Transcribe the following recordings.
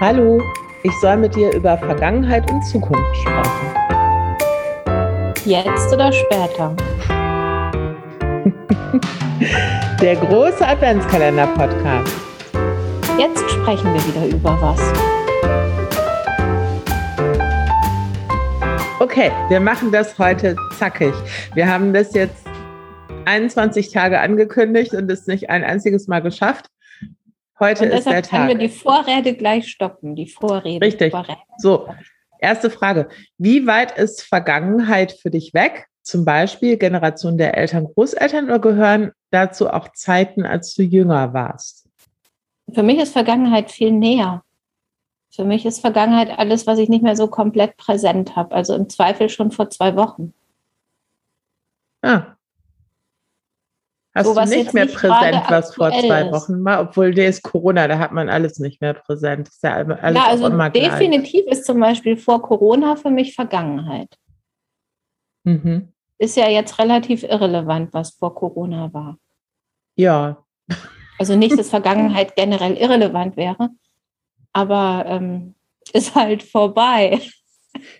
Hallo, ich soll mit dir über Vergangenheit und Zukunft sprechen. Jetzt oder später? Der große Adventskalender-Podcast. Jetzt sprechen wir wieder über was. Okay, wir machen das heute zackig. Wir haben das jetzt 21 Tage angekündigt und es nicht ein einziges Mal geschafft. Heute ist der Tag. können wir die Vorräte gleich stoppen, die Vorrede. Richtig. Vorräte. So, erste Frage. Wie weit ist Vergangenheit für dich weg? Zum Beispiel Generation der Eltern, Großeltern oder gehören dazu auch Zeiten, als du jünger warst? Für mich ist Vergangenheit viel näher. Für mich ist Vergangenheit alles, was ich nicht mehr so komplett präsent habe. Also im Zweifel schon vor zwei Wochen. Ah, Hast so, du nicht mehr präsent, was vor zwei Wochen war? Obwohl der ist Corona, da hat man alles nicht mehr präsent. Ist ja, alles ja also immer definitiv ist zum Beispiel vor Corona für mich Vergangenheit. Mhm. Ist ja jetzt relativ irrelevant, was vor Corona war. Ja. Also nicht, dass Vergangenheit generell irrelevant wäre, aber ähm, ist halt vorbei.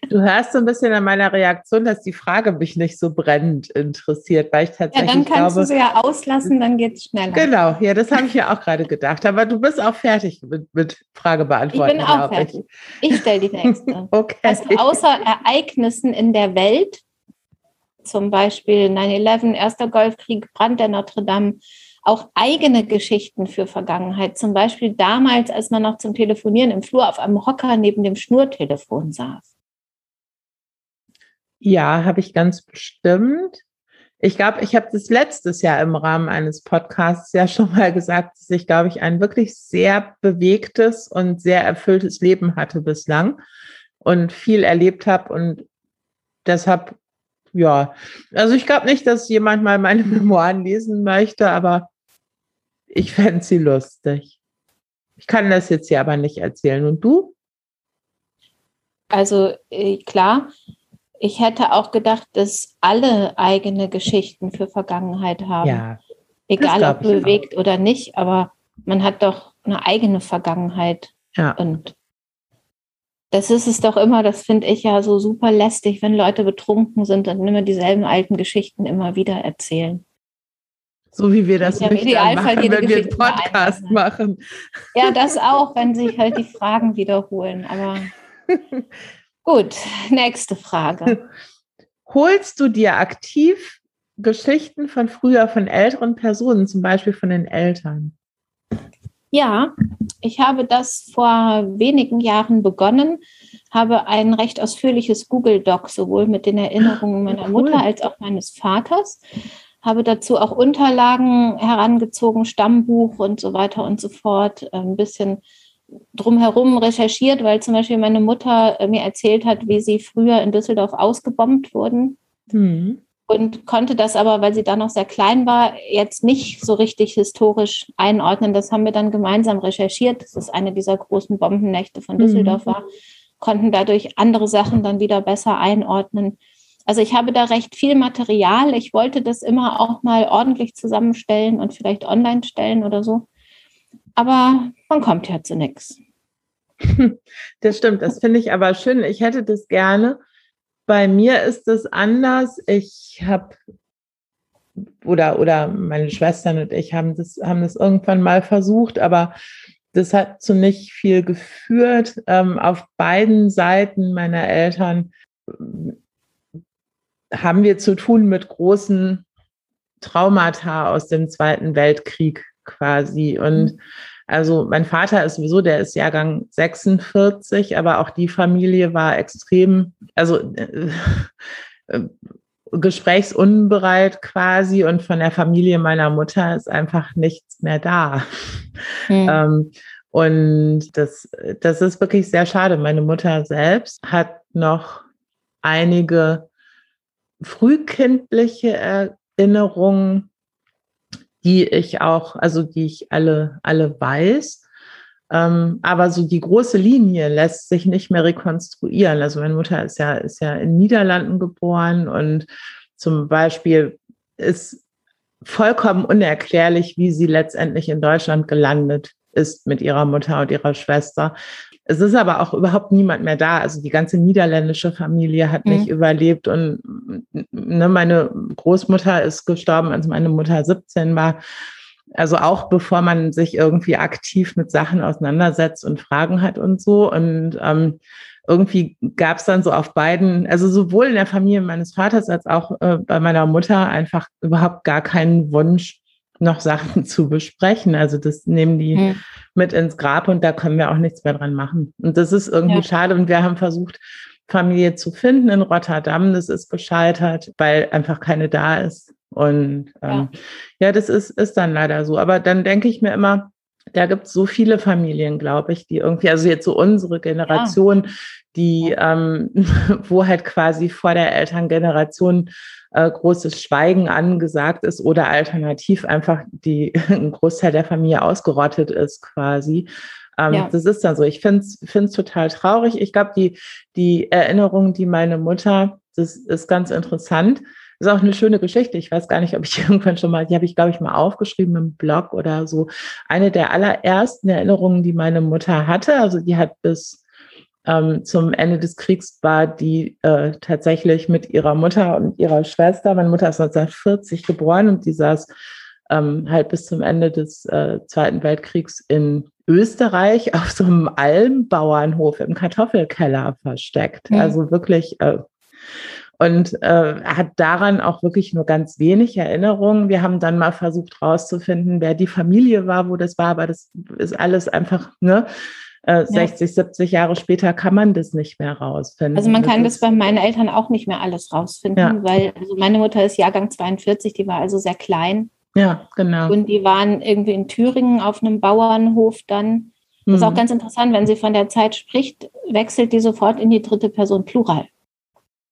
Du hörst so ein bisschen an meiner Reaktion, dass die Frage mich nicht so brennend interessiert, weil ich tatsächlich. Ja, dann kannst glaube, du sie ja auslassen, dann geht es schneller. Genau, ja, das habe ich ja auch gerade gedacht. Aber du bist auch fertig mit, mit Frage beantworten. Ich bin auch fertig. Ich, ich stelle die nächste. okay. Also außer Ereignissen in der Welt, zum Beispiel 9-11, Erster Golfkrieg, Brand der Notre Dame, auch eigene Geschichten für Vergangenheit. Zum Beispiel damals, als man noch zum Telefonieren im Flur auf einem Hocker neben dem Schnurtelefon saß. Ja, habe ich ganz bestimmt. Ich glaube, ich habe das letztes Jahr im Rahmen eines Podcasts ja schon mal gesagt, dass ich, glaube ich, ein wirklich sehr bewegtes und sehr erfülltes Leben hatte bislang und viel erlebt habe und deshalb, ja, also ich glaube nicht, dass jemand mal meine Memoiren lesen möchte, aber ich fände sie lustig. Ich kann das jetzt hier aber nicht erzählen. Und du? Also äh, klar, ich hätte auch gedacht, dass alle eigene Geschichten für Vergangenheit haben. Ja, Egal ob bewegt auch. oder nicht, aber man hat doch eine eigene Vergangenheit. Ja. Und das ist es doch immer, das finde ich ja so super lästig, wenn Leute betrunken sind und immer dieselben alten Geschichten immer wieder erzählen. So wie wir das ja, nicht machen, wenn wir einen Podcast machen. Ja, das auch, wenn sich halt die Fragen wiederholen. Aber Gut, nächste Frage. Holst du dir aktiv Geschichten von früher, von älteren Personen, zum Beispiel von den Eltern? Ja, ich habe das vor wenigen Jahren begonnen, habe ein recht ausführliches Google Doc sowohl mit den Erinnerungen meiner. Mutter als auch meines Vaters, habe dazu auch Unterlagen herangezogen, Stammbuch und so weiter und so fort, ein bisschen drumherum recherchiert, weil zum Beispiel meine Mutter äh, mir erzählt hat, wie sie früher in Düsseldorf ausgebombt wurden. Mhm. Und konnte das aber, weil sie da noch sehr klein war, jetzt nicht so richtig historisch einordnen. Das haben wir dann gemeinsam recherchiert, dass es eine dieser großen Bombennächte von Düsseldorf mhm. war, konnten dadurch andere Sachen dann wieder besser einordnen. Also ich habe da recht viel Material. Ich wollte das immer auch mal ordentlich zusammenstellen und vielleicht online stellen oder so aber man kommt ja zu nichts. Das stimmt, das finde ich aber schön. Ich hätte das gerne. Bei mir ist es anders. Ich habe oder, oder meine Schwestern und ich haben das, haben das irgendwann mal versucht, aber das hat zu nicht viel geführt. Ähm, auf beiden Seiten meiner Eltern haben wir zu tun mit großen Traumata aus dem Zweiten Weltkrieg quasi. Und mhm. also mein Vater ist sowieso, der ist Jahrgang 46, aber auch die Familie war extrem, also äh, äh, gesprächsunbereit quasi und von der Familie meiner Mutter ist einfach nichts mehr da. Mhm. Ähm, und das, das ist wirklich sehr schade. Meine Mutter selbst hat noch einige frühkindliche Erinnerungen die ich auch, also die ich alle, alle weiß. Ähm, aber so die große Linie lässt sich nicht mehr rekonstruieren. Also meine Mutter ist ja, ist ja in Niederlanden geboren und zum Beispiel ist vollkommen unerklärlich, wie sie letztendlich in Deutschland gelandet ist mit ihrer Mutter und ihrer Schwester. Es ist aber auch überhaupt niemand mehr da. Also die ganze niederländische Familie hat mhm. nicht überlebt und ne, meine Großmutter ist gestorben, als meine Mutter 17 war. Also auch bevor man sich irgendwie aktiv mit Sachen auseinandersetzt und Fragen hat und so. Und ähm, irgendwie gab es dann so auf beiden, also sowohl in der Familie meines Vaters als auch äh, bei meiner Mutter einfach überhaupt gar keinen Wunsch, noch Sachen zu besprechen. Also das nehmen die hm. mit ins Grab und da können wir auch nichts mehr dran machen. Und das ist irgendwie ja. schade. Und wir haben versucht, Familie zu finden in Rotterdam. Das ist gescheitert, weil einfach keine da ist. Und ähm, ja. ja, das ist, ist dann leider so. Aber dann denke ich mir immer, da gibt es so viele Familien, glaube ich, die irgendwie, also jetzt so unsere Generation, ja. die, ähm, wo halt quasi vor der Elterngeneration äh, großes Schweigen angesagt ist oder alternativ einfach die ein Großteil der Familie ausgerottet ist quasi. Ähm, ja. Das ist dann so. Ich finde es total traurig. Ich glaube, die, die Erinnerung, die meine Mutter, das ist ganz interessant ist auch eine schöne Geschichte. Ich weiß gar nicht, ob ich irgendwann schon mal, die habe ich, glaube ich, mal aufgeschrieben im Blog oder so. Eine der allerersten Erinnerungen, die meine Mutter hatte, also die hat bis ähm, zum Ende des Kriegs war die äh, tatsächlich mit ihrer Mutter und ihrer Schwester. Meine Mutter ist 1940 geboren und die saß ähm, halt bis zum Ende des äh, Zweiten Weltkriegs in Österreich auf so einem Almbauernhof im Kartoffelkeller versteckt. Mhm. Also wirklich äh, und äh, hat daran auch wirklich nur ganz wenig Erinnerungen. Wir haben dann mal versucht herauszufinden, wer die Familie war, wo das war, aber das ist alles einfach, ne? Äh, 60, 70 Jahre später kann man das nicht mehr rausfinden. Also man kann das, das bei meinen Eltern auch nicht mehr alles rausfinden, ja. weil also meine Mutter ist Jahrgang 42, die war also sehr klein. Ja, genau. Und die waren irgendwie in Thüringen auf einem Bauernhof dann. Das ist auch mhm. ganz interessant, wenn sie von der Zeit spricht, wechselt die sofort in die dritte Person Plural.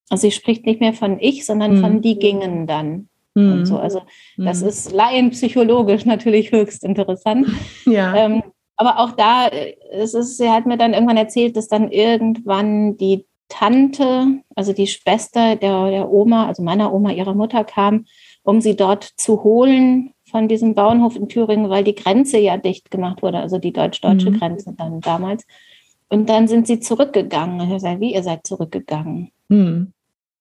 Also sie spricht nicht mehr von ich, sondern mhm. von die gingen dann. Mhm. Und so. Also das mhm. ist laienpsychologisch natürlich höchst interessant. Ja. Ähm, aber auch da, äh, es ist, sie hat mir dann irgendwann erzählt, dass dann irgendwann die Tante, also die Schwester der, der Oma, also meiner Oma, ihrer Mutter kam, um sie dort zu holen von diesem Bauernhof in Thüringen, weil die Grenze ja dicht gemacht wurde, also die deutsch-deutsche mhm. Grenze dann damals. Und dann sind sie zurückgegangen. Ich gesagt, wie ihr seid zurückgegangen? Mhm.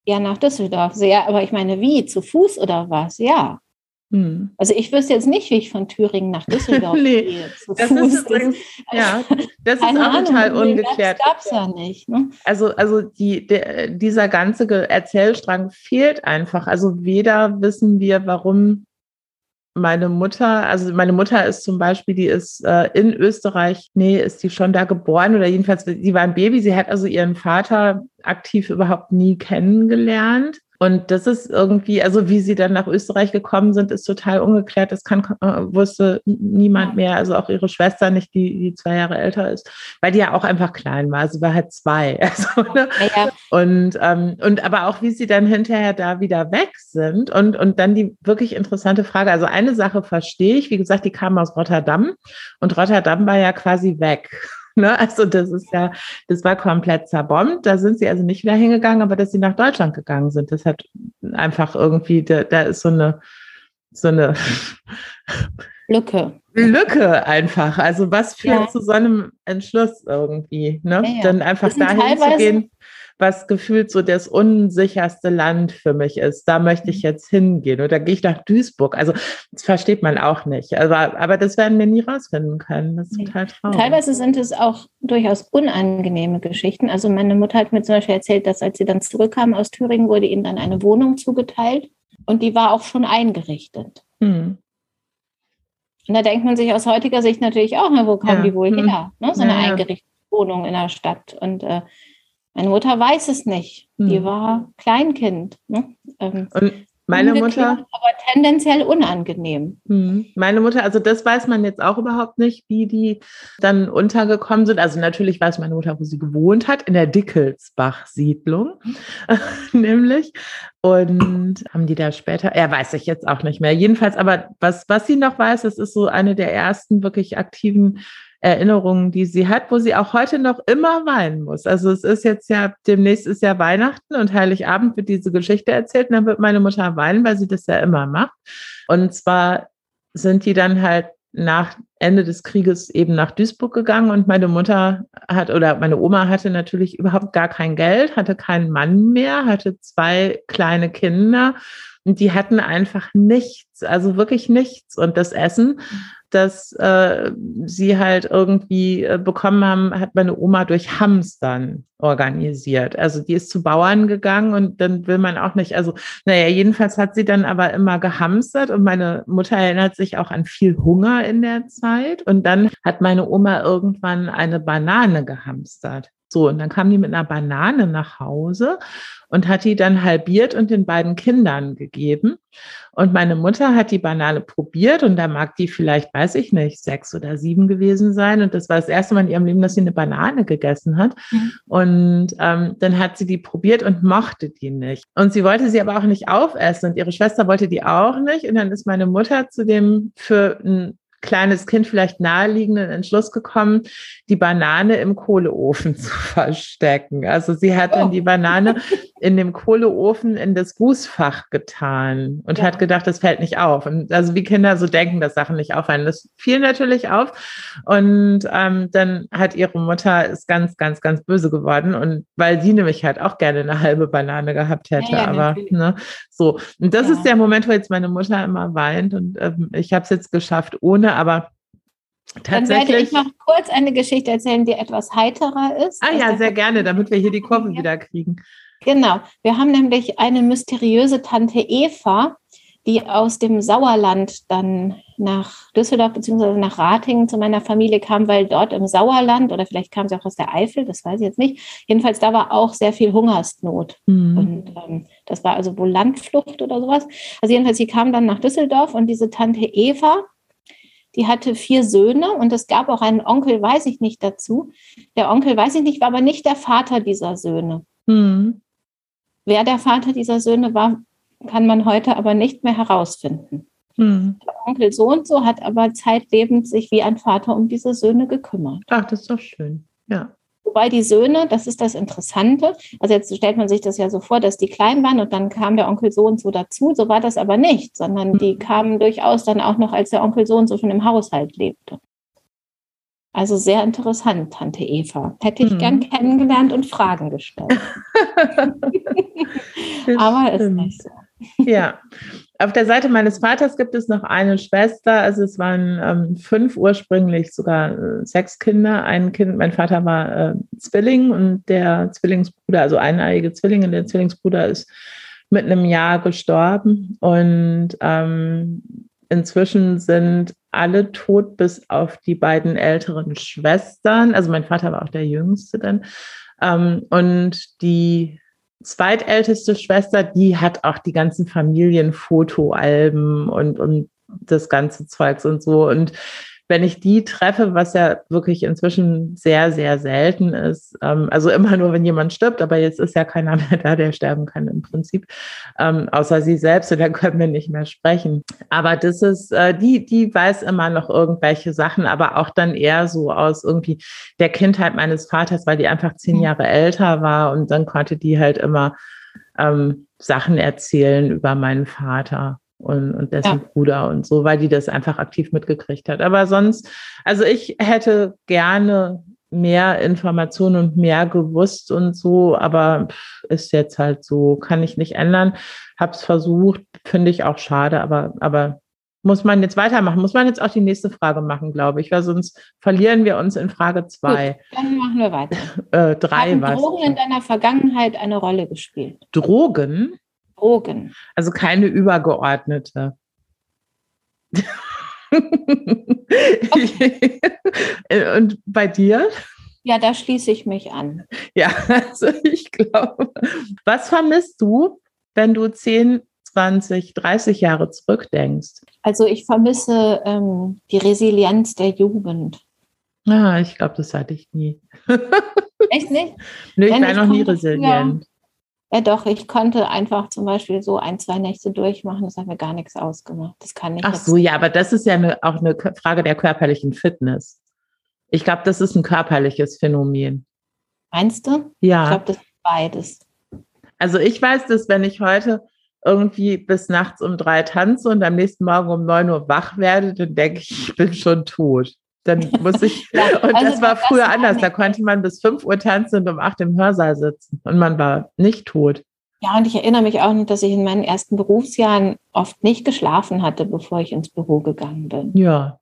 Ja, nach Düsseldorf. Sehr, aber ich meine, wie? Zu Fuß oder was? Ja. Hm. Also ich wüsste jetzt nicht, wie ich von Thüringen nach Düsseldorf nee, gehe. Das Fuß. Ist übrigens, ja, das ist auch Ahnung, total ungeklärt. Das gab es ja nicht. Ne? Also, also die, der, dieser ganze Erzählstrang fehlt einfach. Also weder wissen wir, warum meine Mutter, also meine Mutter ist zum Beispiel, die ist äh, in Österreich, nee, ist die schon da geboren oder jedenfalls, sie war ein Baby, sie hat also ihren Vater aktiv überhaupt nie kennengelernt. Und das ist irgendwie, also wie sie dann nach Österreich gekommen sind, ist total ungeklärt. Das kann, äh, wusste niemand mehr, also auch ihre Schwester nicht, die, die zwei Jahre älter ist, weil die ja auch einfach klein war. Sie war halt zwei. Also, ne? ja, ja. Und, ähm, und aber auch, wie sie dann hinterher da wieder weg sind. Und, und dann die wirklich interessante Frage. Also eine Sache verstehe ich, wie gesagt, die kam aus Rotterdam und Rotterdam war ja quasi weg. Ne? Also das ist ja, das war komplett zerbombt. Da sind sie also nicht wieder hingegangen, aber dass sie nach Deutschland gegangen sind, das hat einfach irgendwie, da, da ist so eine, so eine Lücke. Lücke einfach. Also was führt ja. zu so einem Entschluss irgendwie, ne? Ja, ja. Dann einfach dahin zu gehen was gefühlt so das unsicherste Land für mich ist. Da möchte ich mhm. jetzt hingehen oder gehe ich nach Duisburg. Also das versteht man auch nicht. Aber, aber das werden wir nie rausfinden können. Das ist total traurig. Teilweise sind es auch durchaus unangenehme Geschichten. Also meine Mutter hat mir zum Beispiel erzählt, dass als sie dann zurückkam aus Thüringen, wurde ihnen dann eine Wohnung zugeteilt und die war auch schon eingerichtet. Hm. Und da denkt man sich aus heutiger Sicht natürlich auch, na, wo kommen ja. die wohl hm. her? Ne? So eine ja. eingerichtete Wohnung in der Stadt. Und äh, meine Mutter weiß es nicht. Hm. Die war Kleinkind. Ne? Ähm, und meine Mutter. Aber tendenziell unangenehm. Hm. Meine Mutter, also das weiß man jetzt auch überhaupt nicht, wie die dann untergekommen sind. Also natürlich weiß meine Mutter, wo sie gewohnt hat, in der Dickelsbach-Siedlung, nämlich. Und haben die da später, ja, weiß ich jetzt auch nicht mehr. Jedenfalls, aber was, was sie noch weiß, das ist so eine der ersten wirklich aktiven Erinnerungen, die sie hat, wo sie auch heute noch immer weinen muss. Also es ist jetzt ja, demnächst ist ja Weihnachten und Heiligabend wird diese Geschichte erzählt und dann wird meine Mutter weinen, weil sie das ja immer macht. Und zwar sind die dann halt nach Ende des Krieges eben nach Duisburg gegangen und meine Mutter hat oder meine Oma hatte natürlich überhaupt gar kein Geld, hatte keinen Mann mehr, hatte zwei kleine Kinder und die hatten einfach nichts, also wirklich nichts. Und das Essen, das äh, sie halt irgendwie äh, bekommen haben, hat meine Oma durch Hamstern organisiert. Also die ist zu Bauern gegangen und dann will man auch nicht, also naja, jedenfalls hat sie dann aber immer gehamstert und meine Mutter erinnert sich auch an viel Hunger in der Zeit. Und dann hat meine Oma irgendwann eine Banane gehamstert. So, und dann kam die mit einer Banane nach Hause und hat die dann halbiert und den beiden Kindern gegeben. Und meine Mutter hat die Banane probiert und da mag die vielleicht, weiß ich nicht, sechs oder sieben gewesen sein. Und das war das erste Mal in ihrem Leben, dass sie eine Banane gegessen hat. Mhm. Und ähm, dann hat sie die probiert und mochte die nicht. Und sie wollte sie aber auch nicht aufessen und ihre Schwester wollte die auch nicht. Und dann ist meine Mutter zu dem für ein kleines Kind vielleicht naheliegenden Entschluss gekommen, die Banane im Kohleofen zu verstecken. Also sie hat dann oh. die Banane in dem Kohleofen in das Gußfach getan und ja. hat gedacht, das fällt nicht auf. Und also wie Kinder so denken, dass Sachen nicht auffallen. Das fiel natürlich auf. Und ähm, dann hat ihre Mutter ist ganz, ganz, ganz böse geworden. Und weil sie nämlich halt auch gerne eine halbe Banane gehabt hätte. Ja, ja, aber ne, so. Und das ist der Moment, wo jetzt meine Mutter immer weint. Und ähm, ich habe es jetzt geschafft, ohne aber dann werde ich noch kurz eine Geschichte erzählen, die etwas heiterer ist. Ah ja, sehr gerne, damit wir hier die Kurve wieder kriegen. Genau. Wir haben nämlich eine mysteriöse Tante Eva, die aus dem Sauerland dann nach Düsseldorf bzw. nach Ratingen zu meiner Familie kam, weil dort im Sauerland oder vielleicht kam sie auch aus der Eifel, das weiß ich jetzt nicht. Jedenfalls da war auch sehr viel Hungersnot. Mhm. Und ähm, das war also wohl Landflucht oder sowas. Also jedenfalls, sie kam dann nach Düsseldorf und diese Tante Eva, die hatte vier Söhne und es gab auch einen Onkel, weiß ich nicht dazu. Der Onkel, weiß ich nicht, war aber nicht der Vater dieser Söhne. Mhm. Wer der Vater dieser Söhne war, kann man heute aber nicht mehr herausfinden. Mhm. Der Onkel so und so hat aber zeitlebens sich wie ein Vater um diese Söhne gekümmert. Ach, das ist doch schön. Ja. Wobei die Söhne, das ist das Interessante, also jetzt stellt man sich das ja so vor, dass die klein waren und dann kam der Onkel so und so dazu. So war das aber nicht, sondern mhm. die kamen durchaus dann auch noch, als der Onkel so und so schon im Haushalt lebte. Also sehr interessant, Tante Eva. Hätte ich mhm. gern kennengelernt und Fragen gestellt. Aber ist nicht so. Ja, auf der Seite meines Vaters gibt es noch eine Schwester. Also es waren ähm, fünf ursprünglich, sogar äh, sechs Kinder. Ein Kind, mein Vater war äh, Zwilling und der Zwillingsbruder, also eineiige Zwillinge, der Zwillingsbruder ist mit einem Jahr gestorben. Und ähm, inzwischen sind alle tot, bis auf die beiden älteren Schwestern. Also mein Vater war auch der Jüngste dann. Ähm, und die zweitälteste Schwester, die hat auch die ganzen Familienfotoalben und, und das ganze Zeugs und so. Und wenn ich die treffe, was ja wirklich inzwischen sehr, sehr selten ist, ähm, also immer nur, wenn jemand stirbt, aber jetzt ist ja keiner mehr da, der sterben kann im Prinzip, ähm, außer sie selbst und dann können wir nicht mehr sprechen. Aber das ist, äh, die, die weiß immer noch irgendwelche Sachen, aber auch dann eher so aus irgendwie der Kindheit meines Vaters, weil die einfach zehn mhm. Jahre älter war und dann konnte die halt immer ähm, Sachen erzählen über meinen Vater und, und dessen ja. Bruder und so, weil die das einfach aktiv mitgekriegt hat. Aber sonst, also ich hätte gerne mehr Informationen und mehr gewusst und so, aber ist jetzt halt so, kann ich nicht ändern. Hab's versucht, finde ich auch schade, aber, aber muss man jetzt weitermachen? Muss man jetzt auch die nächste Frage machen, glaube ich, weil sonst verlieren wir uns in Frage zwei. dann machen wir weiter. äh, drei Haben Drogen in deiner Vergangenheit eine Rolle gespielt? Drogen? Drogen. Also keine übergeordnete. Und bei dir? Ja, da schließe ich mich an. Ja, also ich glaube. Was vermisst du, wenn du 10, 20, 30 Jahre zurückdenkst? Also ich vermisse ähm, die Resilienz der Jugend. Ah, ich glaube, das hatte ich nie. Echt nicht? Nö, ich war noch nie resilient. Ja, doch, ich konnte einfach zum Beispiel so ein, zwei Nächte durchmachen, das hat mir gar nichts ausgemacht. Das kann ich. Ach so, ja, aber das ist ja eine, auch eine Frage der körperlichen Fitness. Ich glaube, das ist ein körperliches Phänomen. Meinst du? Ja. Ich glaube, das ist beides. Also ich weiß, dass wenn ich heute irgendwie bis nachts um drei tanze und am nächsten Morgen um neun Uhr wach werde, dann denke ich, ich bin schon tot. Dann muss ich, ja, und also das war früher das anders, da konnte man bis fünf Uhr tanzen und um acht im Hörsaal sitzen und man war nicht tot. Ja, und ich erinnere mich auch noch, dass ich in meinen ersten Berufsjahren oft nicht geschlafen hatte, bevor ich ins Büro gegangen bin. Ja.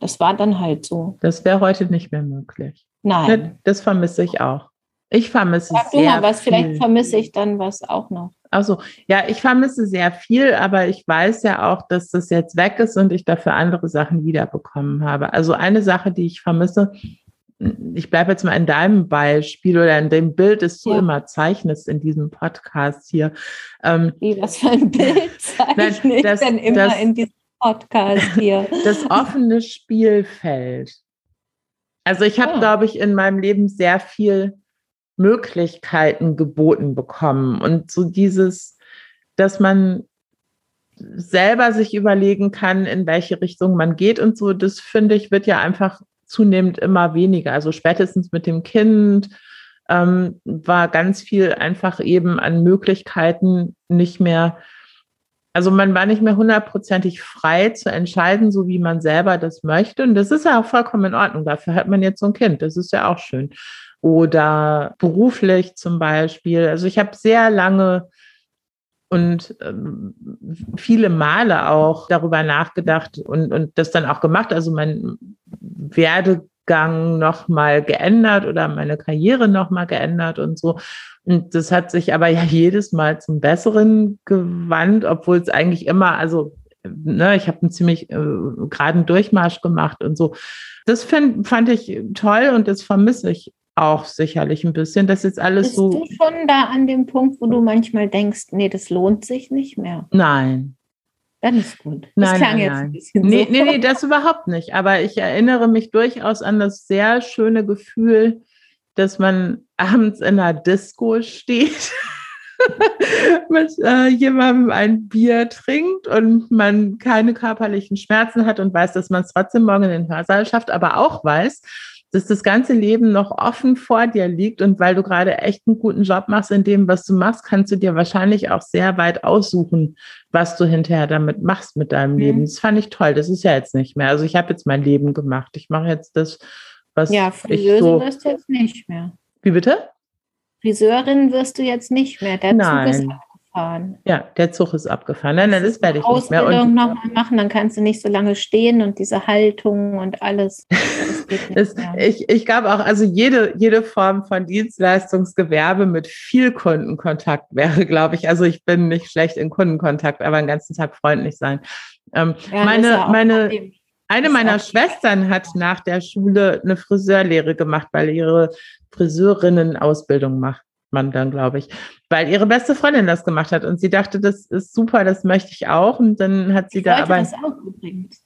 Das war dann halt so. Das wäre heute nicht mehr möglich. Nein. Das vermisse ich auch. Ich vermisse Sag sehr du mal was, vielleicht vermisse ich dann was auch noch. Also ja, ich vermisse sehr viel, aber ich weiß ja auch, dass das jetzt weg ist und ich dafür andere Sachen wiederbekommen habe. Also eine Sache, die ich vermisse, ich bleibe jetzt mal in deinem Beispiel oder in dem Bild, das du ja. immer zeichnest in diesem Podcast hier. Ähm, Wie, was für ein Bild zeichne ich das, denn immer das, in diesem Podcast hier? Das offene Spielfeld. Also ich habe, oh. glaube ich, in meinem Leben sehr viel Möglichkeiten geboten bekommen und so dieses, dass man selber sich überlegen kann, in welche Richtung man geht und so, das finde ich, wird ja einfach zunehmend immer weniger. Also spätestens mit dem Kind ähm, war ganz viel einfach eben an Möglichkeiten nicht mehr, also man war nicht mehr hundertprozentig frei zu entscheiden, so wie man selber das möchte. Und das ist ja auch vollkommen in Ordnung. Dafür hat man jetzt so ein Kind. Das ist ja auch schön. Oder beruflich zum Beispiel. Also ich habe sehr lange und ähm, viele Male auch darüber nachgedacht und, und das dann auch gemacht. Also mein Werdegang nochmal geändert oder meine Karriere nochmal geändert und so. Und das hat sich aber ja jedes Mal zum Besseren gewandt, obwohl es eigentlich immer, also ne, ich habe einen ziemlich äh, geraden Durchmarsch gemacht und so. Das find, fand ich toll und das vermisse ich auch sicherlich ein bisschen. Das ist alles Bist so. Bist du schon da an dem Punkt, wo du manchmal denkst, nee, das lohnt sich nicht mehr? Nein. Dann ist gut. Das nein, klang nein, jetzt nein. ein bisschen nee, so. nee, nee, das überhaupt nicht. Aber ich erinnere mich durchaus an das sehr schöne Gefühl, dass man abends in einer Disco steht. mit äh, jemandem ein Bier trinkt und man keine körperlichen Schmerzen hat und weiß, dass man es trotzdem morgen in den Hörsaal schafft, aber auch weiß, dass das ganze Leben noch offen vor dir liegt und weil du gerade echt einen guten Job machst in dem, was du machst, kannst du dir wahrscheinlich auch sehr weit aussuchen, was du hinterher damit machst mit deinem mhm. Leben. Das fand ich toll. Das ist ja jetzt nicht mehr. Also ich habe jetzt mein Leben gemacht. Ich mache jetzt das, was ja, Friseuse ich so. wirst du jetzt nicht mehr. Wie bitte? Friseurin wirst du jetzt nicht mehr. Der Nein. Zug ist abgefahren. Ja, der Zug ist abgefahren. Nein, nein, das werde ich nicht mehr. Und nochmal machen, dann kannst du nicht so lange stehen und diese Haltung und alles. das, ich ich glaube auch, also jede, jede Form von Dienstleistungsgewerbe mit viel Kundenkontakt wäre, glaube ich, also ich bin nicht schlecht in Kundenkontakt, aber den ganzen Tag freundlich sein. Ähm, ja, meine, meine, eine meiner Schwestern hat nach der Schule eine Friseurlehre gemacht, weil ihre Friseurinnen-Ausbildung macht man dann, glaube ich, weil ihre beste Freundin das gemacht hat und sie dachte, das ist super, das möchte ich auch und dann hat sie ich da aber das auch übrigens.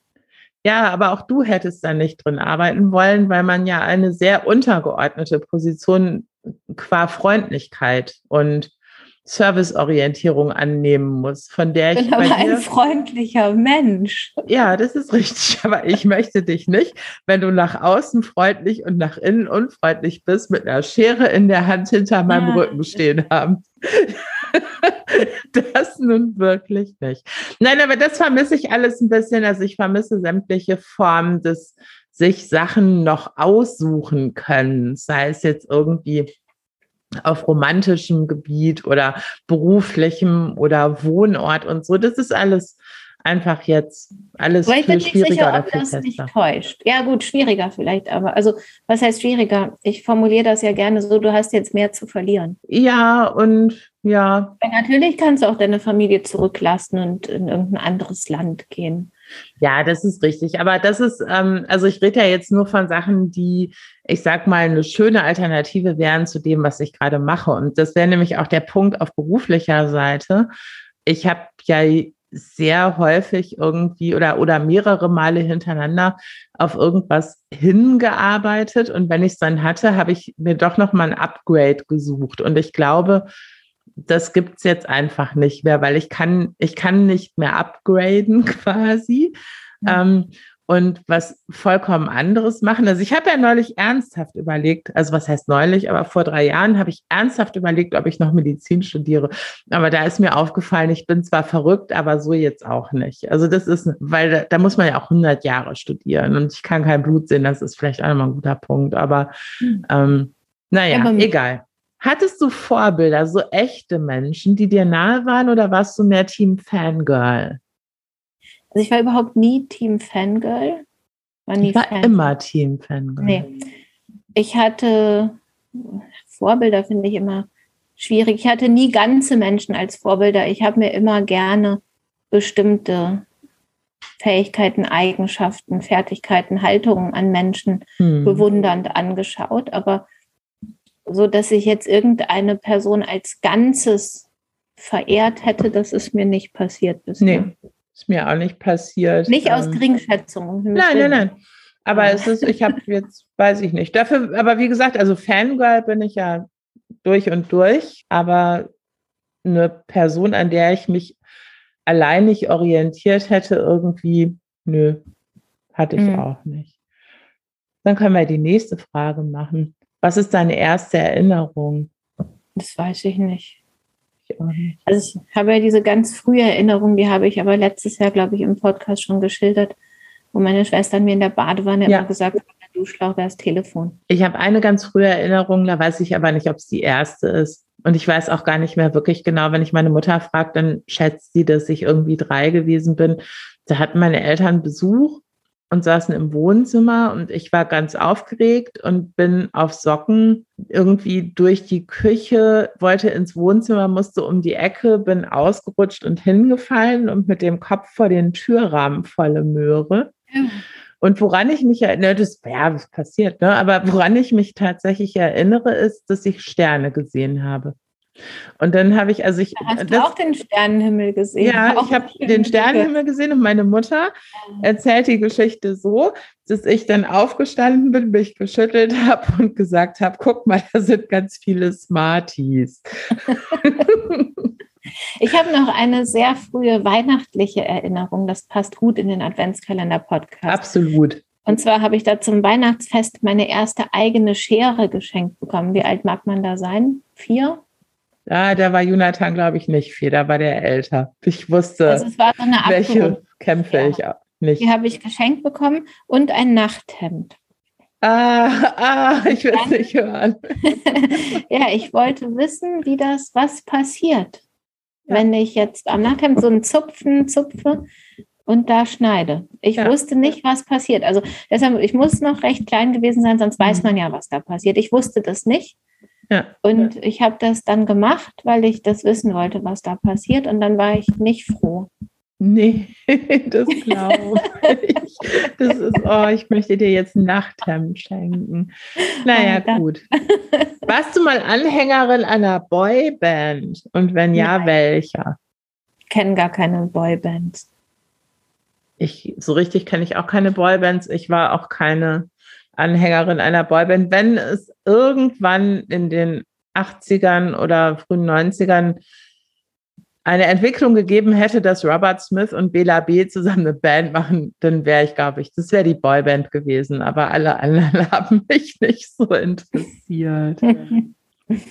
Ja, aber auch du hättest da nicht drin arbeiten wollen, weil man ja eine sehr untergeordnete Position qua Freundlichkeit und Serviceorientierung annehmen muss, von der ich. Ich bin aber ein freundlicher Mensch. Ja, das ist richtig. Aber ich möchte dich nicht, wenn du nach außen freundlich und nach innen unfreundlich bist, mit einer Schere in der Hand hinter meinem ja. Rücken stehen haben. das nun wirklich nicht. Nein, aber das vermisse ich alles ein bisschen. Also ich vermisse sämtliche Formen des sich Sachen noch aussuchen können, sei es jetzt irgendwie auf romantischem Gebiet oder beruflichem oder Wohnort und so. Das ist alles einfach jetzt alles aber viel schwieriger sicher, oder viel das fester. nicht täuscht. Ja gut, schwieriger vielleicht, aber also was heißt schwieriger? Ich formuliere das ja gerne so, du hast jetzt mehr zu verlieren. Ja und ja. Weil natürlich kannst du auch deine Familie zurücklassen und in irgendein anderes Land gehen. Ja, das ist richtig. Aber das ist, ähm, also ich rede ja jetzt nur von Sachen, die, ich sag mal, eine schöne Alternative wären zu dem, was ich gerade mache. Und das wäre nämlich auch der Punkt auf beruflicher Seite. Ich habe ja sehr häufig irgendwie oder, oder mehrere Male hintereinander auf irgendwas hingearbeitet. Und wenn ich es dann hatte, habe ich mir doch noch mal ein Upgrade gesucht. Und ich glaube, das gibt's jetzt einfach nicht mehr, weil ich kann, ich kann nicht mehr upgraden quasi. Mhm. Ähm, und was vollkommen anderes machen. Also ich habe ja neulich ernsthaft überlegt, also was heißt neulich, aber vor drei Jahren habe ich ernsthaft überlegt, ob ich noch Medizin studiere. Aber da ist mir aufgefallen, ich bin zwar verrückt, aber so jetzt auch nicht. Also das ist, weil da, da muss man ja auch 100 Jahre studieren und ich kann kein Blut sehen, das ist vielleicht auch nochmal ein guter Punkt. Aber hm. ähm, naja, aber egal. Hattest du Vorbilder, so echte Menschen, die dir nahe waren oder warst du mehr Team Fangirl? Also ich war überhaupt nie Team Fangirl. War nie ich war Fan. immer Team Fangirl. Nee. Ich hatte Vorbilder, finde ich immer schwierig. Ich hatte nie ganze Menschen als Vorbilder. Ich habe mir immer gerne bestimmte Fähigkeiten, Eigenschaften, Fertigkeiten, Haltungen an Menschen hm. bewundernd angeschaut. Aber so, dass ich jetzt irgendeine Person als Ganzes verehrt hätte, das ist mir nicht passiert bisher. Nee. Ist mir auch nicht passiert. Nicht aus ähm, Geringschätzung. Nein, nein, nein. Aber es ist, ich habe jetzt, weiß ich nicht. Dafür, aber wie gesagt, also Fangirl bin ich ja durch und durch, aber eine Person, an der ich mich allein nicht orientiert hätte, irgendwie, nö, hatte ich mhm. auch nicht. Dann können wir die nächste Frage machen. Was ist deine erste Erinnerung? Das weiß ich nicht. Also ich habe ja diese ganz frühe Erinnerung, die habe ich aber letztes Jahr, glaube ich, im Podcast schon geschildert, wo meine Schwester mir in der Badewanne ja. immer gesagt hat, der Duschlauch wäre das Telefon. Ich habe eine ganz frühe Erinnerung, da weiß ich aber nicht, ob es die erste ist. Und ich weiß auch gar nicht mehr wirklich genau, wenn ich meine Mutter frage, dann schätzt sie, dass ich irgendwie drei gewesen bin. Da hatten meine Eltern Besuch und saßen im Wohnzimmer und ich war ganz aufgeregt und bin auf Socken irgendwie durch die Küche, wollte ins Wohnzimmer, musste um die Ecke, bin ausgerutscht und hingefallen und mit dem Kopf vor den Türrahmen volle Möhre. Und woran ich mich erinnere, das, ja, was passiert, ne? aber woran ich mich tatsächlich erinnere, ist, dass ich Sterne gesehen habe. Und dann habe ich, also ich. Hast das, du auch den Sternenhimmel gesehen? Ja, auch ich habe den Sternenhimmel gesehen und meine Mutter erzählt die Geschichte so, dass ich dann aufgestanden bin, mich geschüttelt habe und gesagt habe: guck mal, da sind ganz viele Smarties. ich habe noch eine sehr frühe weihnachtliche Erinnerung. Das passt gut in den Adventskalender-Podcast. Absolut. Und zwar habe ich da zum Weihnachtsfest meine erste eigene Schere geschenkt bekommen. Wie alt mag man da sein? Vier? Ja, da war Jonathan, glaube ich, nicht viel. Da war der älter. Ich wusste, also so welche Kämpfe ja. ich nicht. Die habe ich geschenkt bekommen und ein Nachthemd. Ah, ah, ich will es nicht hören. ja, ich wollte wissen, wie das, was passiert, ja. wenn ich jetzt am Nachthemd so einen Zupfen zupfe und da schneide. Ich ja. wusste nicht, was passiert. Also deshalb, ich muss noch recht klein gewesen sein, sonst weiß mhm. man ja, was da passiert. Ich wusste das nicht. Ja. Und ich habe das dann gemacht, weil ich das wissen wollte, was da passiert. Und dann war ich nicht froh. Nee, das glaube ich. Das ist, oh, ich möchte dir jetzt ein Nachthemd schenken. Naja, oh, gut. Warst du mal Anhängerin einer Boyband? Und wenn ja, Nein. welcher? Ich kenne gar keine Boybands. Ich, so richtig kenne ich auch keine Boybands. Ich war auch keine Anhängerin einer Boyband, wenn es irgendwann in den 80ern oder frühen 90ern eine Entwicklung gegeben hätte, dass Robert Smith und Bela B. zusammen eine Band machen, dann wäre ich, glaube ich, das wäre die Boyband gewesen. Aber alle anderen haben mich nicht so interessiert.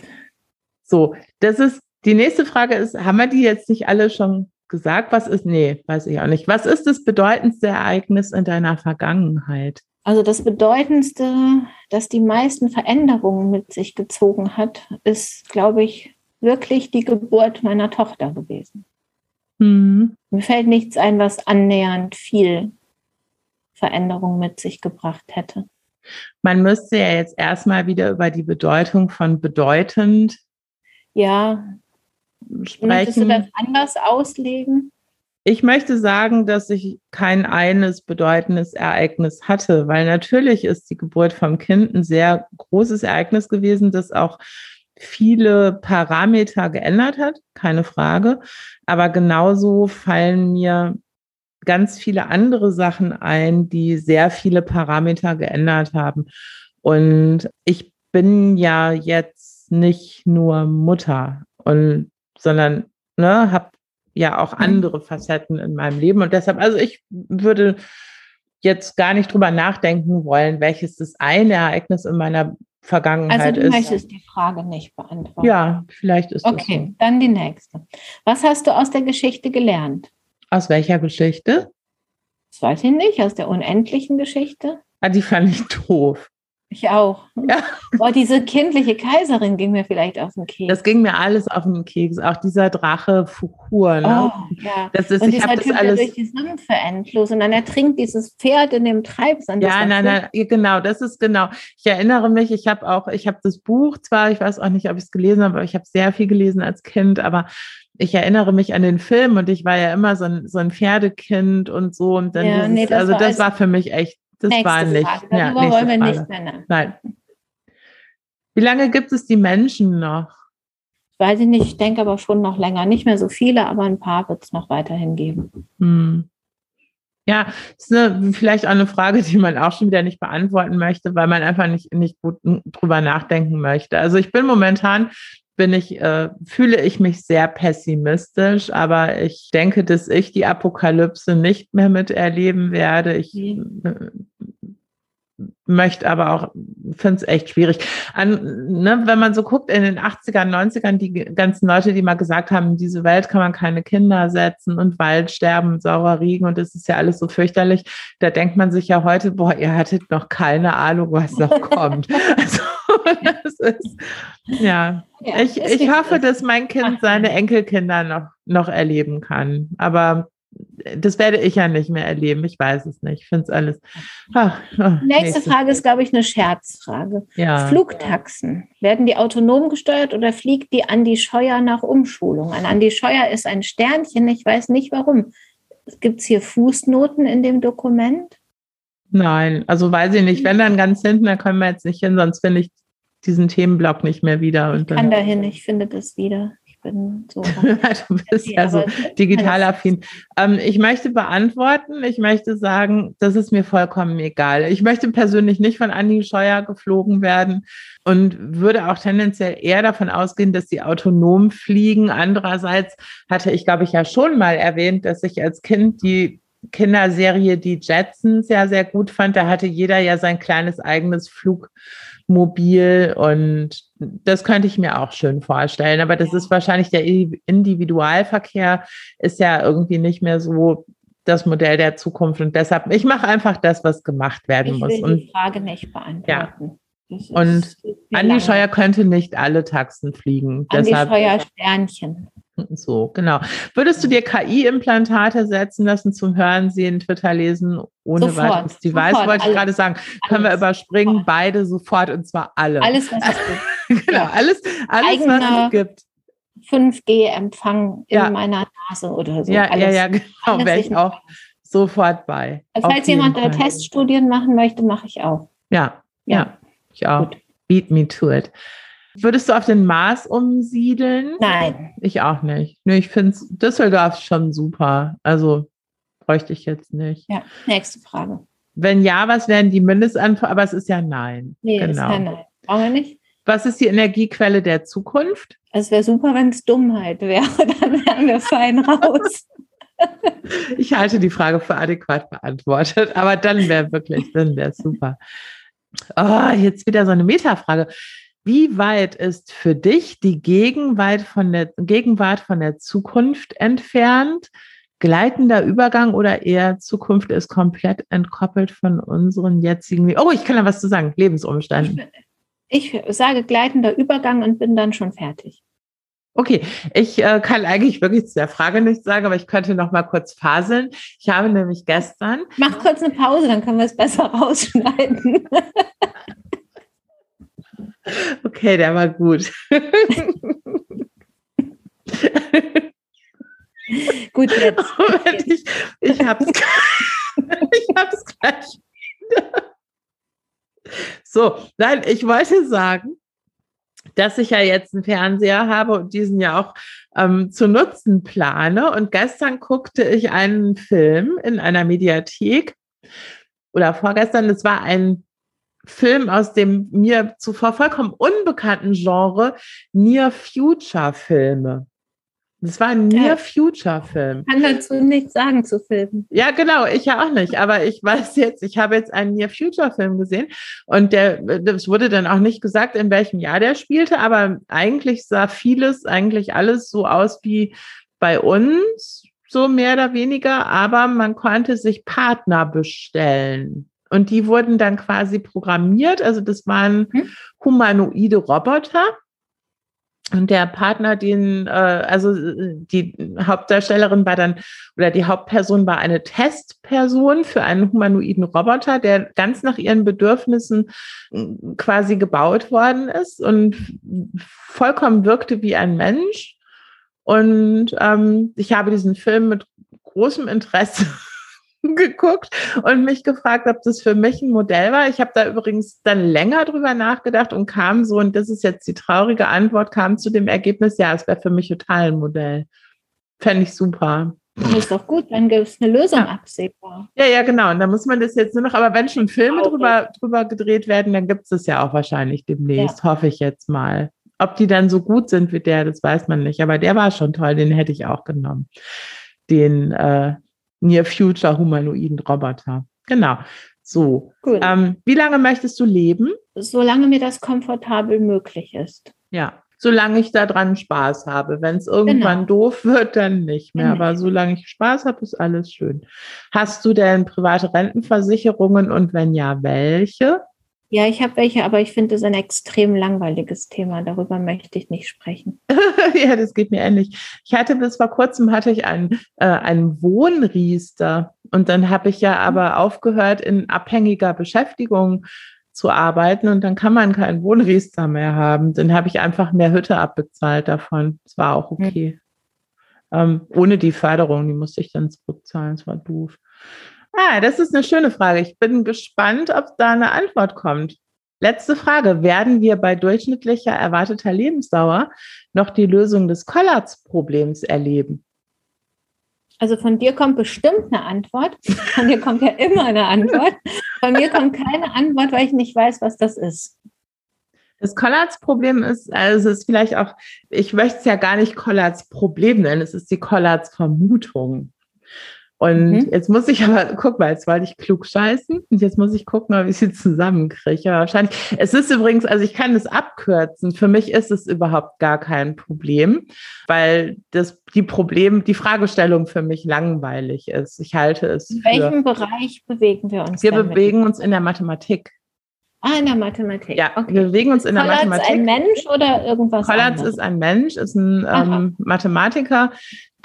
so, das ist, die nächste Frage ist, haben wir die jetzt nicht alle schon gesagt? Was ist, nee, weiß ich auch nicht. Was ist das bedeutendste Ereignis in deiner Vergangenheit? Also das Bedeutendste, das die meisten Veränderungen mit sich gezogen hat, ist, glaube ich, wirklich die Geburt meiner Tochter gewesen. Mhm. Mir fällt nichts ein, was annähernd viel Veränderung mit sich gebracht hätte. Man müsste ja jetzt erstmal wieder über die Bedeutung von bedeutend ja. sprechen. Möchtest du das anders auslegen? Ich möchte sagen, dass ich kein eines bedeutendes Ereignis hatte, weil natürlich ist die Geburt vom Kind ein sehr großes Ereignis gewesen, das auch viele Parameter geändert hat, keine Frage. Aber genauso fallen mir ganz viele andere Sachen ein, die sehr viele Parameter geändert haben. Und ich bin ja jetzt nicht nur Mutter und sondern ne, habe ja auch mhm. andere Facetten in meinem Leben. Und deshalb, also ich würde jetzt gar nicht drüber nachdenken wollen, welches das eine Ereignis in meiner Vergangenheit Also du ist. möchtest die Frage nicht beantworten. Ja, vielleicht ist das Okay, dann die nächste. Was hast du aus der Geschichte gelernt? so. Aus welcher Geschichte? Das weiß ich nicht, aus der unendlichen Geschichte. Ah, die fand ich doof. Ich auch. Ja. Boah, diese kindliche Kaiserin ging mir vielleicht auf den Keks. Das ging mir alles auf den Keks. Auch dieser Drache Fuchur. Ne? oh, ja. Das ist, und ich dieser habe das Typ, der alles. durch die Sümpfe endlos und dann ertrinkt dieses Pferd in dem Treibsand. Ja, nein, nein, ja, genau, das ist genau. Ich erinnere mich, ich habe auch, ich habe das Buch zwar, ich weiß auch nicht, ob ich es gelesen habe, aber ich habe sehr viel gelesen als Kind, aber ich erinnere mich an den Film und ich war ja immer so ein, so ein Pferdekind und so und dann Ja, dieses, nee, das also war das war für mich echt, das Nächste war nicht. Frage. ja, Darüber nächste wollen wir Frage. nicht mehr nach. Nein. Wie lange gibt es die Menschen noch? Weiß ich nicht, ich denke aber schon noch länger. Nicht mehr so viele, aber ein paar wird es noch weiterhin geben. Hm. Ja, ist eine, vielleicht auch eine Frage, die man auch schon wieder nicht beantworten möchte, weil man einfach nicht, nicht gut drüber nachdenken möchte. Also ich bin momentan, bin ich, äh, fühle ich mich sehr pessimistisch, aber ich denke, dass ich die Apokalypse nicht mehr miterleben werde. Ich Nee. äh, möchte aber auch, finde es echt schwierig. An, ne, wenn man so guckt, in den 80ern, 90ern, die ganzen Leute, die mal gesagt haben, in diese Welt kann man keine Kinder setzen und Waldsterben, saurer Regen und das ist ja alles so fürchterlich, da denkt man sich ja heute, boah, ihr hattet noch keine Ahnung, was noch kommt. Also, ist, ja. Ja, Ich, ich hoffe, dass mein Kind seine Enkelkinder noch, noch erleben kann. Aber das werde ich ja nicht mehr erleben. Ich weiß es nicht. Ich finde es alles. Ach, ach, Nächste Frage ist, glaube ich, eine Scherzfrage. Ja. Flugtaxen, werden die autonom gesteuert oder fliegt die Andi Scheuer nach Umschulung? Ein Andi Scheuer ist ein Sternchen, ich weiß nicht warum. Gibt es hier Fußnoten in dem Dokument? Nein, also weiß ich nicht. Wenn dann ganz hinten, dann können wir jetzt nicht hin, sonst finde ich diesen Themenblock nicht mehr wieder. Ich kann dahin, ich finde das wieder. Ich bin so. du bist ja so digital affin. Ähm, ich möchte beantworten, ich möchte sagen, das ist mir vollkommen egal. Ich möchte persönlich nicht von Andi Scheuer geflogen werden und würde auch tendenziell eher davon ausgehen, dass sie autonom fliegen. Andererseits hatte ich, glaube ich, ja schon mal erwähnt, dass ich als Kind die Kinderserie Die Jetsons ja sehr gut fand. Da hatte jeder ja sein kleines eigenes Flugmobil und das könnte ich mir auch schön vorstellen. Aber das Ja. ist wahrscheinlich der Individualverkehr ist ja irgendwie nicht mehr so das Modell der Zukunft und deshalb ich mache einfach das, was gemacht werden Ich muss. will Und die Frage nicht beantworten. Ist- Und Andi langweilig. Scheuer könnte nicht alle Taxen fliegen. Andi deshalb Scheuer Sternchen. So, genau. Würdest du dir KI-Implantate setzen lassen zum Hören, Sehen, Twitter lesen ohne Sofort, weiteres Device? sofort, Wollte ich alles. gerade sagen. Können wir Alles, überspringen, sofort. beide sofort und zwar alle. Alles, was es gibt. genau, ja. alles, alles was es gibt. 5G-Empfang Ja. in meiner Nase oder so. ja, alles, ja, ja, genau. Wäre ich auch sofort bei. Falls jemand da Fall. Teststudien machen möchte, mache ich auch. Ja, ja, Ja. ich auch. Gut. Beat me to it. Würdest du auf den Mars umsiedeln? Nein. Ich auch nicht. Nee, ich finde Düsseldorf schon super. Also bräuchte ich jetzt nicht. Ja, nächste Frage. Wenn ja, was wären die Mindestanforderungen? Aber es ist ja nein. Nee, ist genau. kein Nein. Brauchen wir nicht. Was ist die Energiequelle der Zukunft? Es wäre super, wenn es Dummheit wäre. Dann wären wir fein raus. Ich halte die Frage für adäquat beantwortet, aber dann wäre wirklich, dann wäre es super. Oh, jetzt wieder so eine Metafrage. Wie weit ist für dich die Gegenwart von der, Gegenwart von der Zukunft entfernt? Gleitender Übergang oder eher Zukunft ist komplett entkoppelt von unseren jetzigen, oh, ich kann da was zu sagen, Lebensumständen. Ich sage gleitender Übergang und bin dann schon fertig. Okay, ich äh, kann eigentlich wirklich zu der Frage nichts sagen, aber ich könnte noch mal kurz faseln. Ich habe nämlich gestern, Mach kurz eine Pause, dann können wir es besser rausschneiden. Okay, der war gut. Gut, jetzt. Moment, ich, ich hab's, ich hab's gleich. So, nein, ich wollte sagen, dass ich ja jetzt einen Fernseher habe und diesen ja auch ähm, zu nutzen plane. Und gestern guckte ich einen Film in einer Mediathek oder vorgestern, es war ein Film aus dem mir zuvor vollkommen unbekannten Genre Near Future Filme. Das war ein Near-Future-Film. Ich kann dazu nichts sagen zu Filmen. Ja, genau, ich ja auch nicht. Aber ich weiß jetzt, ich habe jetzt einen Near-Future-Film gesehen und der, das wurde dann auch nicht gesagt, in welchem Jahr der spielte, aber eigentlich sah vieles, eigentlich alles so aus wie bei uns, so mehr oder weniger, aber man konnte sich Partner bestellen. Und die wurden dann quasi programmiert. Also das waren hm? humanoide Roboter und der Partner, den, äh, also die Hauptdarstellerin war dann, oder die Hauptperson war eine Testperson für einen humanoiden Roboter, der ganz nach ihren Bedürfnissen äh, quasi gebaut worden ist und vollkommen wirkte wie ein Mensch. Und ähm, ich habe diesen Film mit großem Interesse geguckt und mich gefragt, ob das für mich ein Modell war. Ich habe da übrigens dann länger drüber nachgedacht und kam so, und das ist jetzt die traurige Antwort, kam zu dem Ergebnis, ja, es wäre für mich total ein Modell. Fände ich super. Das ist doch gut, dann gibt es eine Lösung ja. absehbar. Ja, ja, genau. Und da muss man das jetzt nur noch, aber wenn schon Filme drüber, drüber gedreht werden, dann gibt es das ja auch wahrscheinlich demnächst, ja. hoffe ich jetzt mal. Ob die dann so gut sind wie der, das weiß man nicht. Aber der war schon toll, den hätte ich auch genommen. Den, äh, Near Future humanoiden Roboter. Genau. So. Ähm, wie lange möchtest du leben? Solange mir das komfortabel möglich ist. Ja. Solange ich daran Spaß habe. Wenn es irgendwann genau. doof wird, dann nicht mehr. Genau. Aber solange ich Spaß habe, ist alles schön. Hast du denn private Rentenversicherungen und wenn ja, welche? Ja, ich habe welche, aber ich finde es ein extrem langweiliges Thema. Darüber möchte ich nicht sprechen. ja, das geht mir ähnlich. Ich hatte bis vor kurzem hatte ich ein, äh, einen Wohnriester und dann habe ich ja mhm. aber aufgehört, in abhängiger Beschäftigung zu arbeiten und dann kann man keinen Wohnriester mehr haben. Dann habe ich einfach mehr Hütte abbezahlt davon. Das war auch okay. Mhm. Ähm, ohne die Förderung, die musste ich dann zurückzahlen. Das war doof. Ah, das ist eine schöne Frage. Ich bin gespannt, ob da eine Antwort kommt. Letzte Frage. Werden wir bei durchschnittlicher erwarteter Lebensdauer noch die Lösung des Kollatz-Problems erleben? Also von dir kommt bestimmt eine Antwort. Von dir kommt ja immer eine Antwort. Von mir kommt keine Antwort, weil ich nicht weiß, was das ist. Das Kollatz-Problem ist, also es ist vielleicht auch, ich möchte es ja gar nicht Kollatz-Problem nennen, es ist die Kollatz-Vermutung. Und mhm. jetzt muss ich aber, guck mal, jetzt wollte ich klug scheißen und jetzt muss ich gucken, ob ich sie zusammenkriege. Wahrscheinlich. Es ist übrigens, also ich kann es abkürzen. Für mich ist es überhaupt gar kein Problem, weil das, die Problem, die Fragestellung für mich langweilig ist. Ich halte es. In welchem Bereich bewegen wir uns? Wir bewegen uns in der Mathematik. Ah, in der Mathematik. Ja, okay. wir bewegen uns in Kollatz der Mathematik. ist ein Mensch oder irgendwas Kollatz anderes? ist ein Mensch, ist ein ähm, Mathematiker,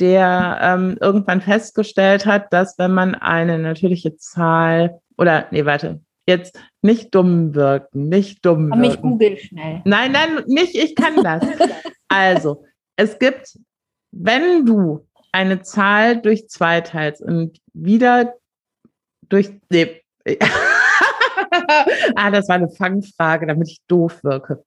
der ähm, irgendwann festgestellt hat, dass wenn man eine natürliche Zahl oder nee, warte, jetzt nicht dumm wirken, nicht dumm wirken. Mich google schnell. Nein, nein, nicht, ich kann das. also, es gibt, wenn du eine Zahl durch zwei teilst und wieder durch nee. ah, das war eine Fangfrage, damit ich doof wirke.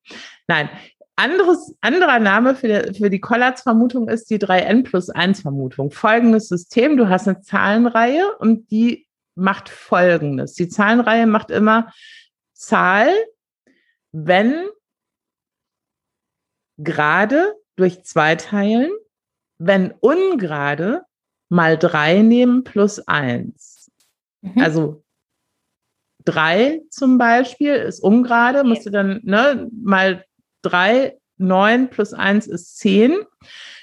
Nein, anderes, anderer Name für, die, für die Kollatz-Vermutung ist die 3n plus 1 Vermutung. Folgendes System, du hast eine Zahlenreihe und die macht Folgendes. Die Zahlenreihe macht immer Zahl, wenn gerade durch zwei teilen, wenn ungerade mal drei nehmen plus eins. Mhm. Also drei zum Beispiel ist ungerade, musst du dann ne, mal 3, 9 plus 1 ist 10.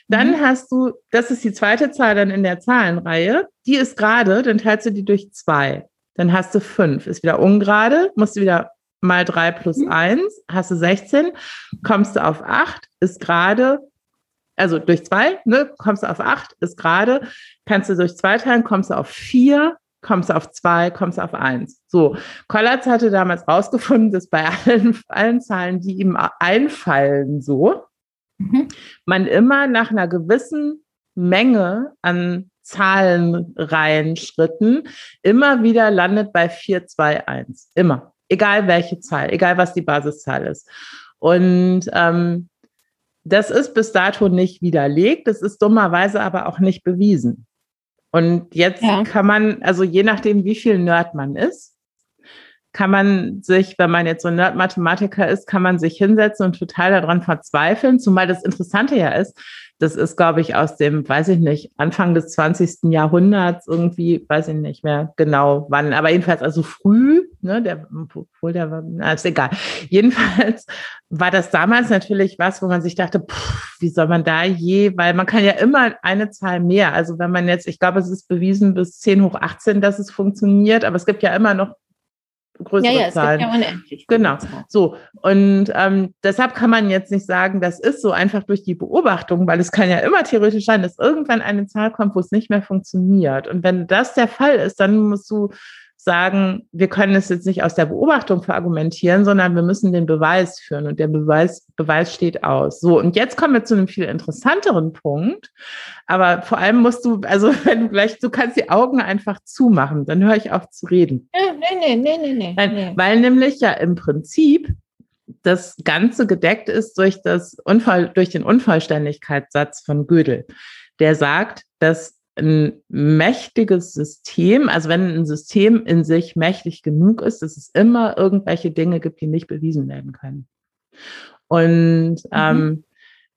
Dann mhm. hast du, das ist die zweite Zahl dann in der Zahlenreihe, die ist gerade, dann teilst du die durch 2. Dann hast du 5, ist wieder ungerade, musst du wieder mal 3 plus mhm. 1, hast du 16, kommst du auf 8, ist gerade, also durch 2, ne, kommst du auf 8, ist gerade, kannst du durch 2 teilen, kommst du auf 4, kommst du auf zwei, kommst du auf eins. So, Kollatz hatte damals rausgefunden, dass bei allen, allen Zahlen, die ihm einfallen, so, mhm. man immer nach einer gewissen Menge an Zahlenreihenschritten immer wieder landet bei 4, 2, 1. Immer. Egal welche Zahl, egal was die Basiszahl ist. Und ähm, das ist bis dato nicht widerlegt, das ist dummerweise aber auch nicht bewiesen. Und jetzt ja. kann man, also je nachdem, wie viel Nerd man ist, kann man sich, wenn man jetzt so ein Nerd-Mathematiker ist, kann man sich hinsetzen und total daran verzweifeln. Zumal das Interessante ja ist, das ist, glaube ich, aus dem, weiß ich nicht, Anfang des 20. Jahrhunderts irgendwie, weiß ich nicht mehr genau wann, aber jedenfalls also früh, ne, der, obwohl der war, na, ist egal. Jedenfalls war das damals natürlich was, wo man sich dachte, pff, wie soll man da je, weil man kann ja immer eine Zahl mehr. Also wenn man jetzt, ich glaube, es ist bewiesen bis 10 hoch 18, dass es funktioniert, aber es gibt ja immer noch größere ja, ja, Zahlen. Es gibt ja unendlich. Genau. So. Und ähm, deshalb kann man jetzt nicht sagen, das ist so einfach durch die Beobachtung, weil es kann ja immer theoretisch sein, dass irgendwann eine Zahl kommt, wo es nicht mehr funktioniert. Und wenn das der Fall ist, dann musst du sagen, wir können es jetzt nicht aus der Beobachtung verargumentieren, sondern wir müssen den Beweis führen und der Beweis, Beweis steht aus. So, und jetzt kommen wir zu einem viel interessanteren Punkt. Aber vor allem musst du, also wenn du gleich, du kannst die Augen einfach zumachen, dann höre ich auf zu reden. Nee, nee, nee, nee, nee, nee. Weil nämlich ja im Prinzip das Ganze gedeckt ist durch, das Unfall, durch den Unvollständigkeitssatz von Gödel, der sagt, dass ein mächtiges System, also wenn ein System in sich mächtig genug ist, dass es immer irgendwelche Dinge gibt, die nicht bewiesen werden können. Und mhm. ähm,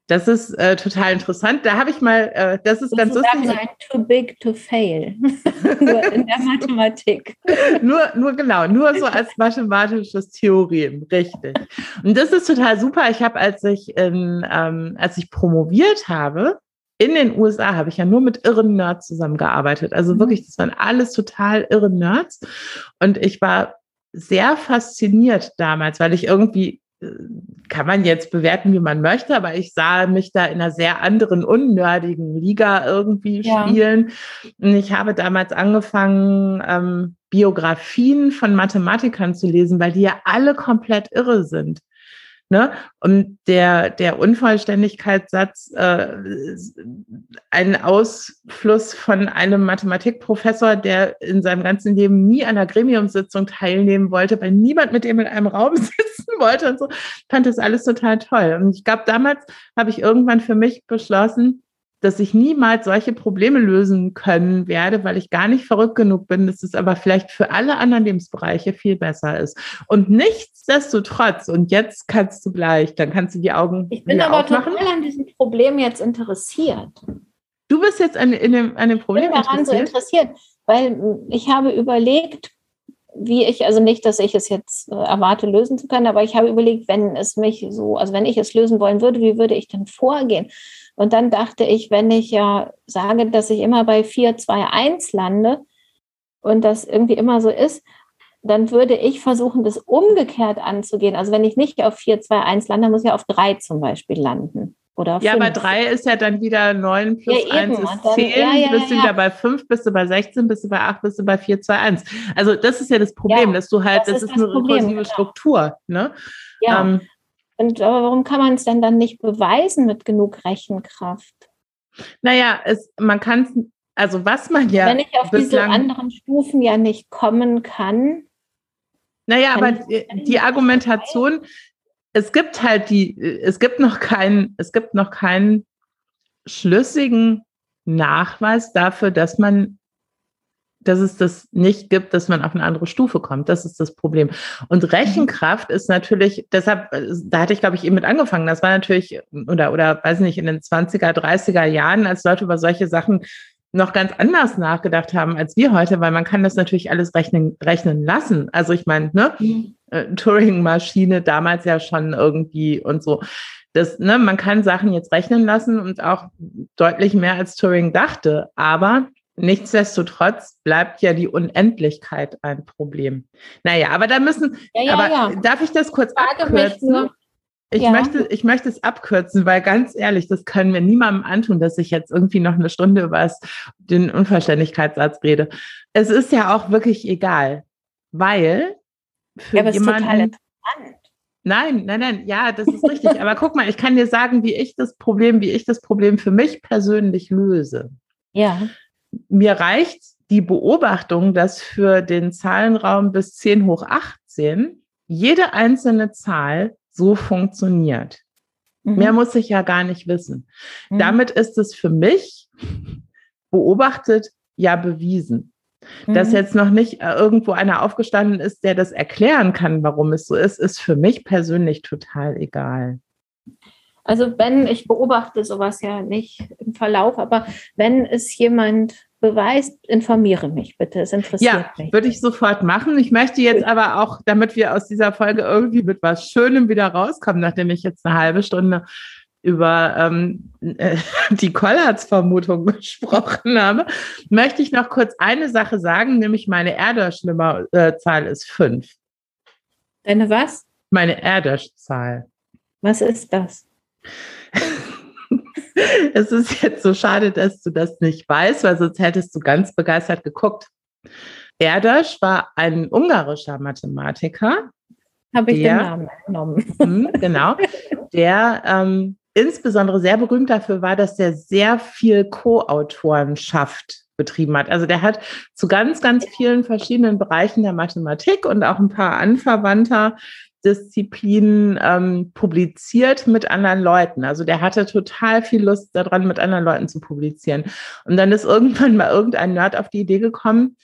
das ist äh, total interessant. Da habe ich mal, äh, das ist ganz lustig. Ein too big to fail. nur in der Mathematik. nur, nur genau, nur so als mathematisches Theorem, richtig. Und das ist total super. Ich habe, als ich in, ähm, als ich promoviert habe, in den USA habe ich ja nur mit irren Nerds zusammengearbeitet. Also mhm. wirklich, das waren alles total irre Nerds. Und ich war sehr fasziniert damals, weil ich irgendwie, äh, kann man jetzt bewerten, wie man möchte, aber ich sah mich da in einer sehr anderen, unnördigen Liga irgendwie ja. spielen. Und ich habe damals angefangen, ähm, Biografien von Mathematikern zu lesen, weil die ja alle komplett irre sind. Ne? Und der, der Unvollständigkeitssatz, äh, ein Ausfluss von einem Mathematikprofessor, der in seinem ganzen Leben nie an einer Gremiumssitzung teilnehmen wollte, weil niemand mit ihm in einem Raum sitzen wollte und so, fand das alles total toll. Und ich glaube, damals habe ich irgendwann für mich beschlossen, dass ich niemals solche Probleme lösen können werde, weil ich gar nicht verrückt genug bin, dass es aber vielleicht für alle anderen Lebensbereiche viel besser ist. Und nichtsdestotrotz, und jetzt kannst du gleich, dann kannst du die Augen. Ich bin aber aufmachen. total an diesem Problem jetzt interessiert. Du bist jetzt an, in dem, an dem Problem ich bin daran interessiert? so interessiert, weil ich habe überlegt, wie ich, also nicht, dass ich es jetzt äh, erwarte, lösen zu können, aber ich habe überlegt, wenn es mich so, also wenn ich es lösen wollen würde, wie würde ich denn vorgehen? Und dann dachte ich, wenn ich ja sage, dass ich immer bei 4, 2, 1 lande und das irgendwie immer so ist, dann würde ich versuchen, das umgekehrt anzugehen. Also wenn ich nicht auf 4, 2, 1 lande, muss ich auf 3 zum Beispiel landen. Oder ja, bei 3 ist ja dann wieder 9 plus ja, 1 ist 10. Ja, ja, bist du wieder bei 5, bist du bei 16, bist du bei 8, bist du bei 4, 2, 1. Also das ist ja das Problem, dass du halt, das, das ist, ist eine rekursive genau. Struktur. Ne? Ja, ähm, und aber warum kann man es denn dann nicht beweisen mit genug Rechenkraft? Naja, es, man kann es, also was man ja. Wenn ich auf diese anderen Stufen ja nicht kommen kann. Naja, aber die, die Argumentation, es gibt halt die, es gibt noch keinen, es gibt noch keinen schlüssigen Nachweis dafür, dass man dass es das nicht gibt, dass man auf eine andere Stufe kommt. Das ist das Problem. Und mhm. Rechenkraft ist natürlich, deshalb, da hatte ich, glaube ich, eben mit angefangen. Das war natürlich, oder, oder weiß nicht, in den 20er, 30er Jahren, als Leute über solche Sachen noch ganz anders nachgedacht haben als wir heute, weil man kann das natürlich alles rechnen, rechnen lassen. Also ich meine, ne, mhm. Äh, Turing-Maschine damals ja schon irgendwie und so. Das, ne, man kann Sachen jetzt rechnen lassen und auch deutlich mehr als Turing dachte. Aber Nichtsdestotrotz bleibt ja die Unendlichkeit ein Problem. Naja, aber da müssen, ja, ja, aber ja. darf ich das kurz Frage abkürzen? Ich, ja. möchte, ich möchte es abkürzen, weil ganz ehrlich, das können wir niemandem antun, dass ich jetzt irgendwie noch eine Stunde über den Unverständlichkeitssatz rede. Es ist ja auch wirklich egal, weil für ja, aber jemanden, ist total interessant. Nein, nein, nein, ja, das ist richtig. aber guck mal, ich kann dir sagen, wie ich das Problem, wie ich das Problem für mich persönlich löse. Ja mir reicht die Beobachtung, dass für den Zahlenraum bis 10 hoch 18 jede einzelne Zahl so funktioniert. Mhm. Mehr muss ich ja gar nicht wissen. Mhm. Damit ist es für mich beobachtet ja bewiesen. Dass mhm. jetzt noch nicht äh, irgendwo einer aufgestanden ist, der das erklären kann, warum es so ist, ist für mich persönlich total egal. Also wenn, ich beobachte sowas ja nicht im Verlauf, aber wenn es jemand beweist, informiere mich bitte. Es interessiert ja, mich. Ja, würde ich sofort machen. Ich möchte jetzt aber auch, damit wir aus dieser Folge irgendwie mit was Schönem wieder rauskommen, nachdem ich jetzt eine halbe Stunde über ähm, äh, die Kollards-Vermutung gesprochen habe, möchte ich noch kurz eine Sache sagen, nämlich meine Erdős-Zahl ist fünf. Deine was? Meine Erdős-Zahl. Was ist das? es ist jetzt so schade, dass du das nicht weißt, weil sonst hättest du ganz begeistert geguckt. Erdős war ein ungarischer Mathematiker. Habe ich der, den Namen genommen. Hm, genau. Der ähm, insbesondere sehr berühmt dafür war, dass der sehr viel Co-Autorenschaft betrieben hat. Also der hat zu ganz, ganz vielen verschiedenen Bereichen der Mathematik und auch ein paar anverwandter Disziplinen ähm, publiziert mit anderen Leuten. Also der hatte total viel Lust daran, mit anderen Leuten zu publizieren. Und dann ist irgendwann mal irgendein Nerd auf die Idee gekommen,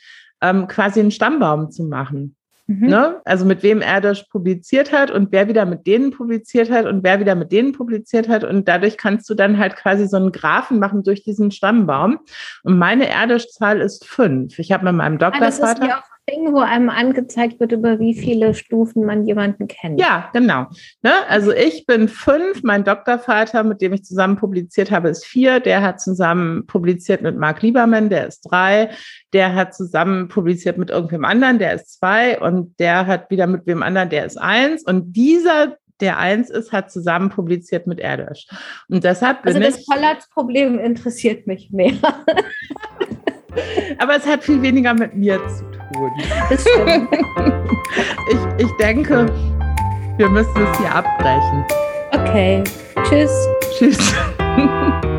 ähm, quasi einen Stammbaum zu machen. Mhm. Ne? Also mit wem er das publiziert hat und wer wieder mit denen publiziert hat und wer wieder mit denen publiziert hat. Und dadurch kannst du dann halt quasi so einen Graphen machen durch diesen Stammbaum. Und meine Erdisch-Zahl ist fünf. Ich habe mit meinem Doktorvater. Ah, Ding, wo einem angezeigt wird, über wie viele Stufen man jemanden kennt. Ja, genau. Ne? Also ich bin fünf, mein Doktorvater, mit dem ich zusammen publiziert habe, ist vier. Der hat zusammen publiziert mit Marc Liebermann, der ist drei. Der hat zusammen publiziert mit irgendwem anderen, der ist zwei. Und der hat wieder mit wem anderen, der ist eins. Und dieser der eins ist, hat zusammen publiziert mit Erdős. Und deshalb bin also das Pollards-Problem interessiert mich mehr. Aber es hat viel weniger mit mir zu stimmt. ich, ich denke, wir müssen es hier abbrechen. Okay. Tschüss. Tschüss.